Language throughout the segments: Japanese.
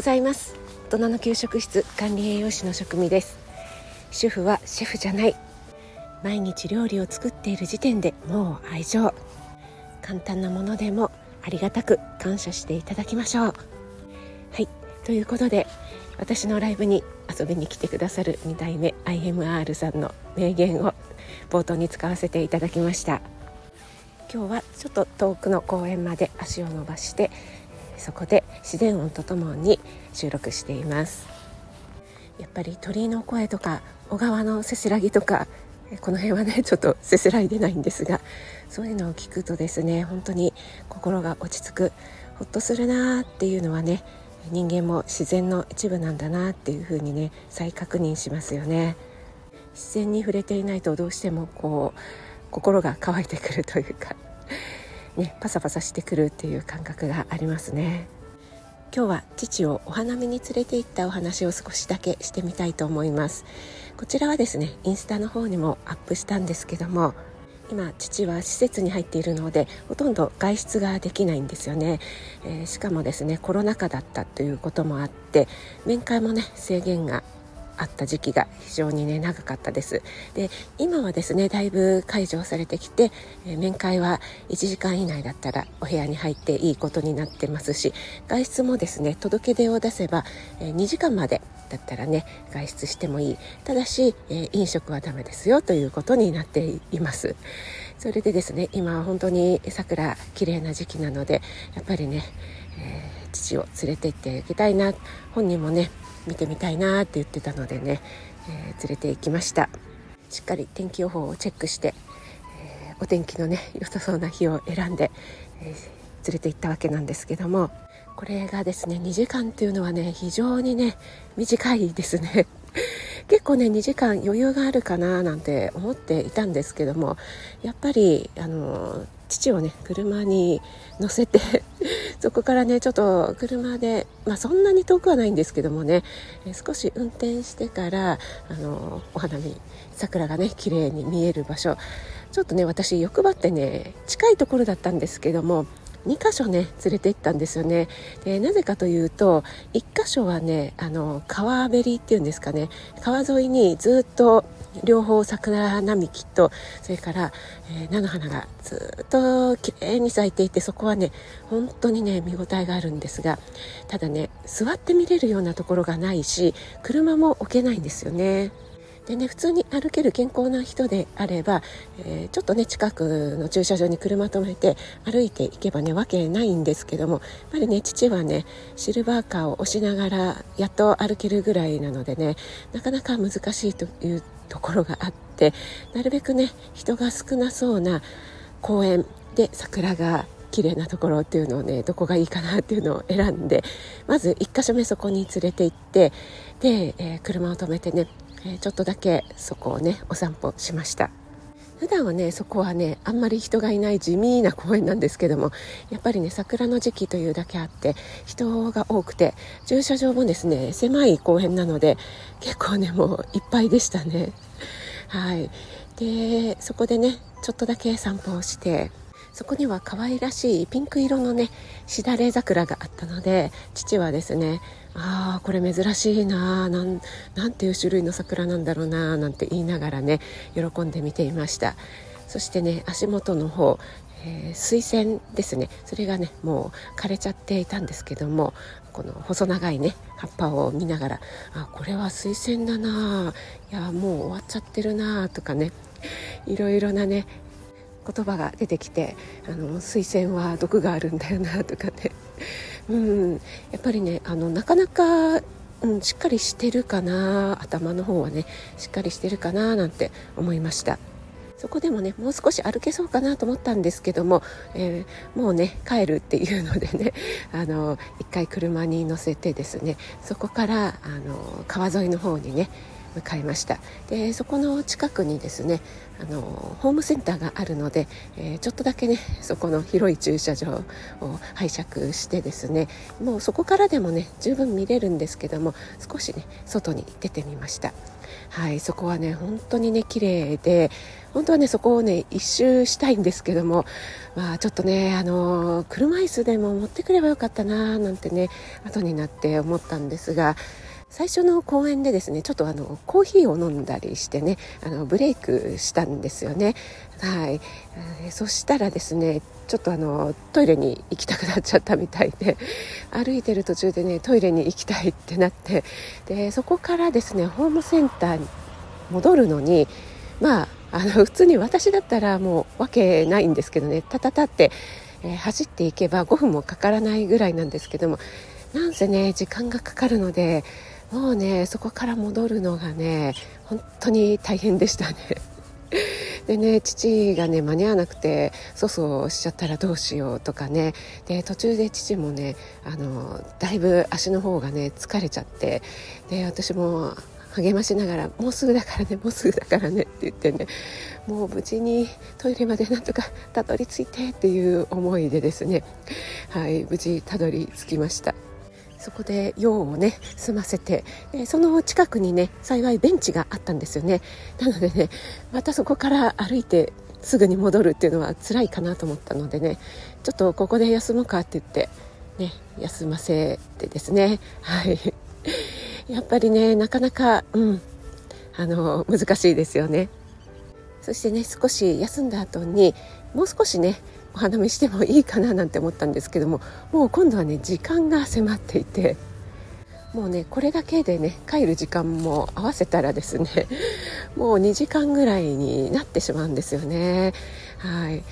ございます。大人の給食室管理栄養士の職味です。主婦はシェフじゃない。毎日料理を作っている時点でもう愛情。簡単なものでもありがたく感謝していただきましょう。はい。ということで私のライブに遊びに来てくださる2代目 IMR さんの名言を冒頭に使わせていただきました。今日はちょっと遠くの公園まで足を伸ばしてそこで自然音とともに収録しています。やっぱり鳥の声とか小川のせせらぎとかこの辺はねちょっとせせらいでないんですがそういうのを聞くとですね本当に心が落ち着く。ほっとするなーっていうのはね人間も自然の一部なんだなっていうふうにね再確認しますよね。自然に触れていないとどうしてもこう心が乾いてくるというかね、パサパサしてくるっていう感覚がありますね。今日は父をお花見に連れて行ったお話を少しだけしてみたいと思います。こちらはですねインスタの方にもアップしたんですけども今父は施設に入っているのでほとんど外出ができないんですよね、えー、しかもですねコロナ禍だったということもあって面会もね制限があった時期が非常にね長かったです。で今はですねだいぶ解除されてきて、えー、面会は1時間以内だったらお部屋に入っていいことになってますし外出もですね届け出を出せば、えー、2時間までだったらね外出してもいい。ただし、えー、飲食はダメですよということになっています。それでですね今本当に桜綺麗な時期なのでやっぱりね、え父を連れて行ってあげたいな。本人もね見てみたいなって言ってたのでね、えー、連れて行きました。しっかり天気予報をチェックして、えー、お天気のね良さそうな日を選んで、えー、連れて行ったわけなんですけどもこれがですね2時間っていうのはね非常にね短いですね。結構ね2時間余裕があるかななんて思っていたんですけどもやっぱりあの父をね車に乗せて そこからねちょっと車で、まあ、そんなに遠くはないんですけどもね、え少し運転してからあのお花見桜がね綺麗に見える場所ちょっとね私欲張ってね近いところだったんですけども2箇所ね連れて行ったんですよね。でなぜかというと1箇所はねあの川べりっていうんですかね川沿いにずっと両方桜並木とそれから、えー、菜の花がずっと綺麗に咲いていてそこはね本当にね見応えがあるんですがただね座って見れるようなところがないし車も置けないんですよね。でね普通に歩ける健康な人であれば、えー、ちょっとね近くの駐車場に車止めて歩いていけばねわけないんですけどもやっぱりね父はねシルバーカーを押しながらやっと歩けるぐらいなのでねなかなか難しいというところがあってなるべくね人が少なそうな公園で桜が綺麗なところっていうのをねどこがいいかなっていうのを選んでまず1箇所目そこに連れて行ってで、えー、車を止めてねえ、ちょっとだけそこをねお散歩しました。普段はねそこはねあんまり人がいない地味な公園なんですけどもやっぱりね桜の時期というだけあって人が多くて駐車場もですね狭い公園なので結構ねもういっぱいでしたね。はい。でそこでねちょっとだけ散歩をしてそこには可愛らしいピンク色のねしだれ桜があったので父はですねああこれ珍しいななんなんていう種類の桜なんだろうななんて言いながらね喜んで見ていました。そしてね足元の方、えー、水仙ですね。それがねもう枯れちゃっていたんですけどもこの細長いね葉っぱを見ながらあこれは水仙だないやもう終わっちゃってるなとかねいろいろなね言葉が出てきてあの水仙は毒があるんだよなとかね。うん。やっぱりねあのなかなかうん、しっかりしてるかな頭の方はねしっかりしてるかななんて思いました。そこでもねもう少し歩けそうかなと思ったんですけども、えー、もうね帰るっていうのでね あの一回車に乗せてですねそこからあの川沿いの方にね向かいました。でそこの近くにですねあのホームセンターがあるので、えー、ちょっとだけねそこの広い駐車場を拝借してですねもうそこからでもね十分見れるんですけども少しね外に出てみました。はいそこはね本当にね綺麗で本当はねそこをね一周したいんですけども、まあ、ちょっとねあの車椅子でも持ってくればよかったななんてね後になって思ったんですが最初の公演でですねちょっとあのコーヒーを飲んだりしてねあのブレイクしたんですよね。はい、えー、そしたらですねちょっとあのトイレに行きたくなっちゃったみたいで歩いてる途中でねトイレに行きたいってなってでそこからですねホームセンターに戻るのにまああの普通に私だったらもうわけないんですけどねタタタって、えー、走っていけば5分もかからないぐらいなんですけどもなんせね時間がかかるのでもうねそこから戻るのがね本当に大変でしたね。でね父がね間に合わなくて粗相しちゃったらどうしようとかねで途中で父もねあのだいぶ足の方がね疲れちゃってで私も励ましながら「もうすぐだからねもうすぐだからね」って言ってねもう無事にトイレまでなんとかたどり着いてっていう思いでですねはい無事たどり着きました。そこで用をね済ませて、えその近くにね幸いベンチがあったんですよね。なのでねまたそこから歩いてすぐに戻るっていうのは辛いかなと思ったのでねちょっとここで休もうかって言ってね休ませてですね。はい。やっぱりねなかなかうんあの難しいですよね。そしてね少し休んだ後にもう少しねお花見してもいいかななんて思ったんですけどももう今度はね時間が迫っていてもうねこれだけでね帰る時間も合わせたらですねもう2時間ぐらいになってしまうんですよね。はい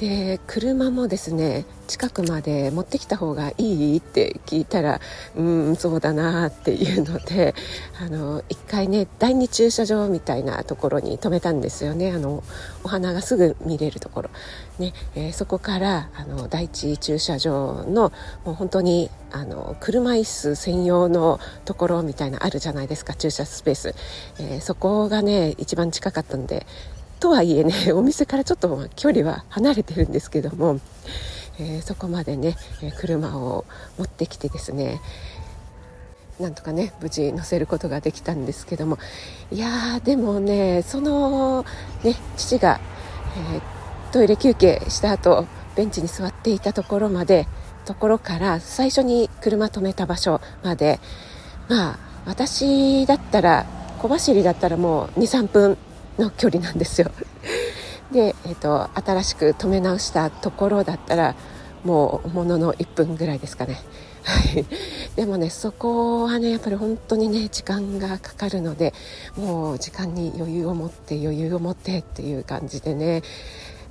で車もですね近くまで持ってきた方がいいって聞いたらうんそうだなっていうのであの1回ね第2駐車場みたいなところに止めたんですよね。あのお花がすぐ見れるところ、ねえー、そこからあの第1駐車場のもう本当にあの車椅子専用のところみたいなあるじゃないですか駐車スペース、えー、そこがね一番近かったんでとはいえね お店からちょっと距離は離れてるんですけども、えー、そこまでね車を持ってきてですねなんとかね無事乗せることができたんですけどもいやーでもねそのね父が、えー、トイレ休憩した後ベンチに座っていたところまでところから最初に車止めた場所までまあ私だったら小走りだったらもう23分の距離なんですよ。で、えーと、新しく止め直したところだったらもうものの1分ぐらいですかね。はい、でもねそこはねやっぱり本当にね時間がかかるのでもう時間に余裕を持って余裕を持ってっていう感じでね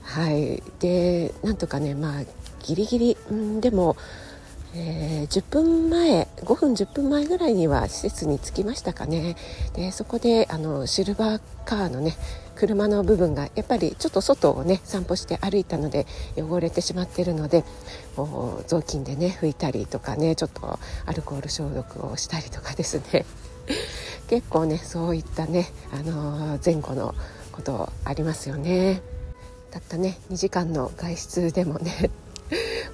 はいでなんとかねまあギリギリんでもえー、10分前5分10分前ぐらいには施設に着きましたかね。でそこであのシルバーカーのね車の部分がやっぱりちょっと外をね散歩して歩いたので汚れてしまってるので雑巾でね拭いたりとかねちょっとアルコール消毒をしたりとかですね。結構ねそういったね、あのー、前後のことありますよね。たったね2時間の外出でもね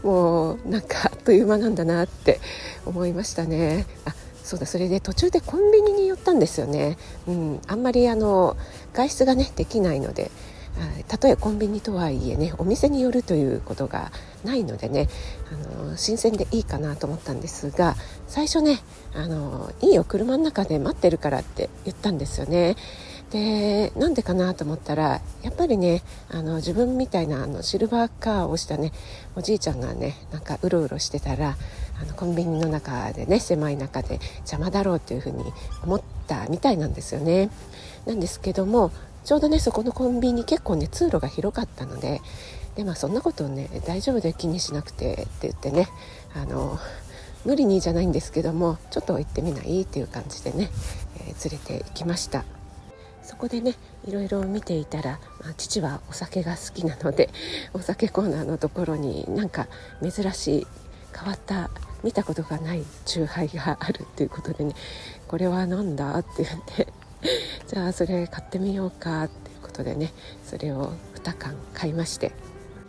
もうなんかあっという間なんだなって思いましたね。あそうだそれで途中でコンビニに寄ったんですよね、うん、あんまりあの外出がねできないのでたとえコンビニとはいえねお店に寄るということがないのでねあの新鮮でいいかなと思ったんですが最初ねあのいいよ車の中で待ってるからって言ったんですよねでなんでかなと思ったらやっぱりねあの自分みたいなあのシルバーカーをしたねおじいちゃんがねなんかうろうろしてたらあのコンビニの中でね狭い中で邪魔だろうというふうに思ったみたいなんですよね。なんですけどもちょうどねそこのコンビニ結構ね通路が広かったのでで、まあ、そんなことをね大丈夫で気にしなくてって言ってねあの無理にじゃないんですけどもちょっと行ってみない？っていう感じでね、えー、連れて行きました。そこでねいろいろ見ていたら、まあ、父はお酒が好きなので お酒コーナーのところになんか珍しい変わった見たことがない酎ハイがあるっていうことでねこれは何だって言って じゃあそれ買ってみようかっていうことでねそれを2缶買いまして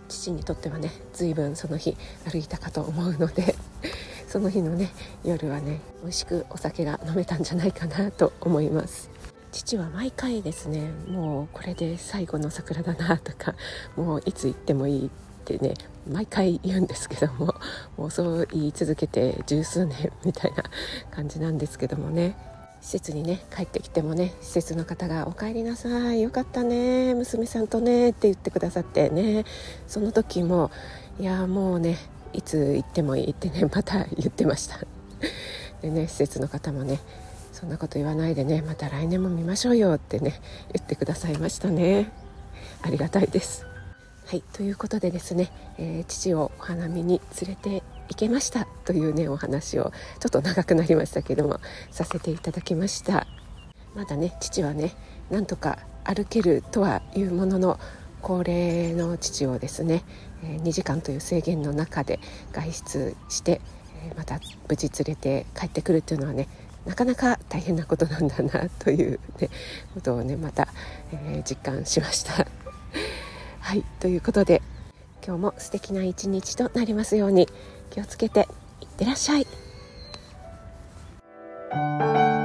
父にとってはね随分その日歩いたかと思うので その日のね夜はね美味しくお酒が飲めたんじゃないかなと思います。父は毎回ですねもうこれで最後の桜だなとか もういつ行ってもいいってね毎回言うんですけども もうそう言い続けて十数年みたいな感じなんですけどもね。施設にね帰ってきてもね施設の方が「お帰りなさいよかったね娘さんとね」って言ってくださってねその時もいやもうねいつ行ってもいいってねまた言ってました。でね施設の方もねそんなこと言わないでね。また来年も見ましょうよってね言ってくださいましたね。ありがたいです。はいということでですね、えー、父をお花見に連れて行けました。というねお話をちょっと長くなりましたけどもさせていただきました。まだね父はねなんとか歩けるとはいうものの高齢の父をですね2時間という制限の中で外出してまた無事連れて帰ってくるというのはねなかなか大変なことなんだなという、ね、ことをねまた、えー、実感しました。はいということで今日も素敵な一日となりますように気をつけていってらっしゃい。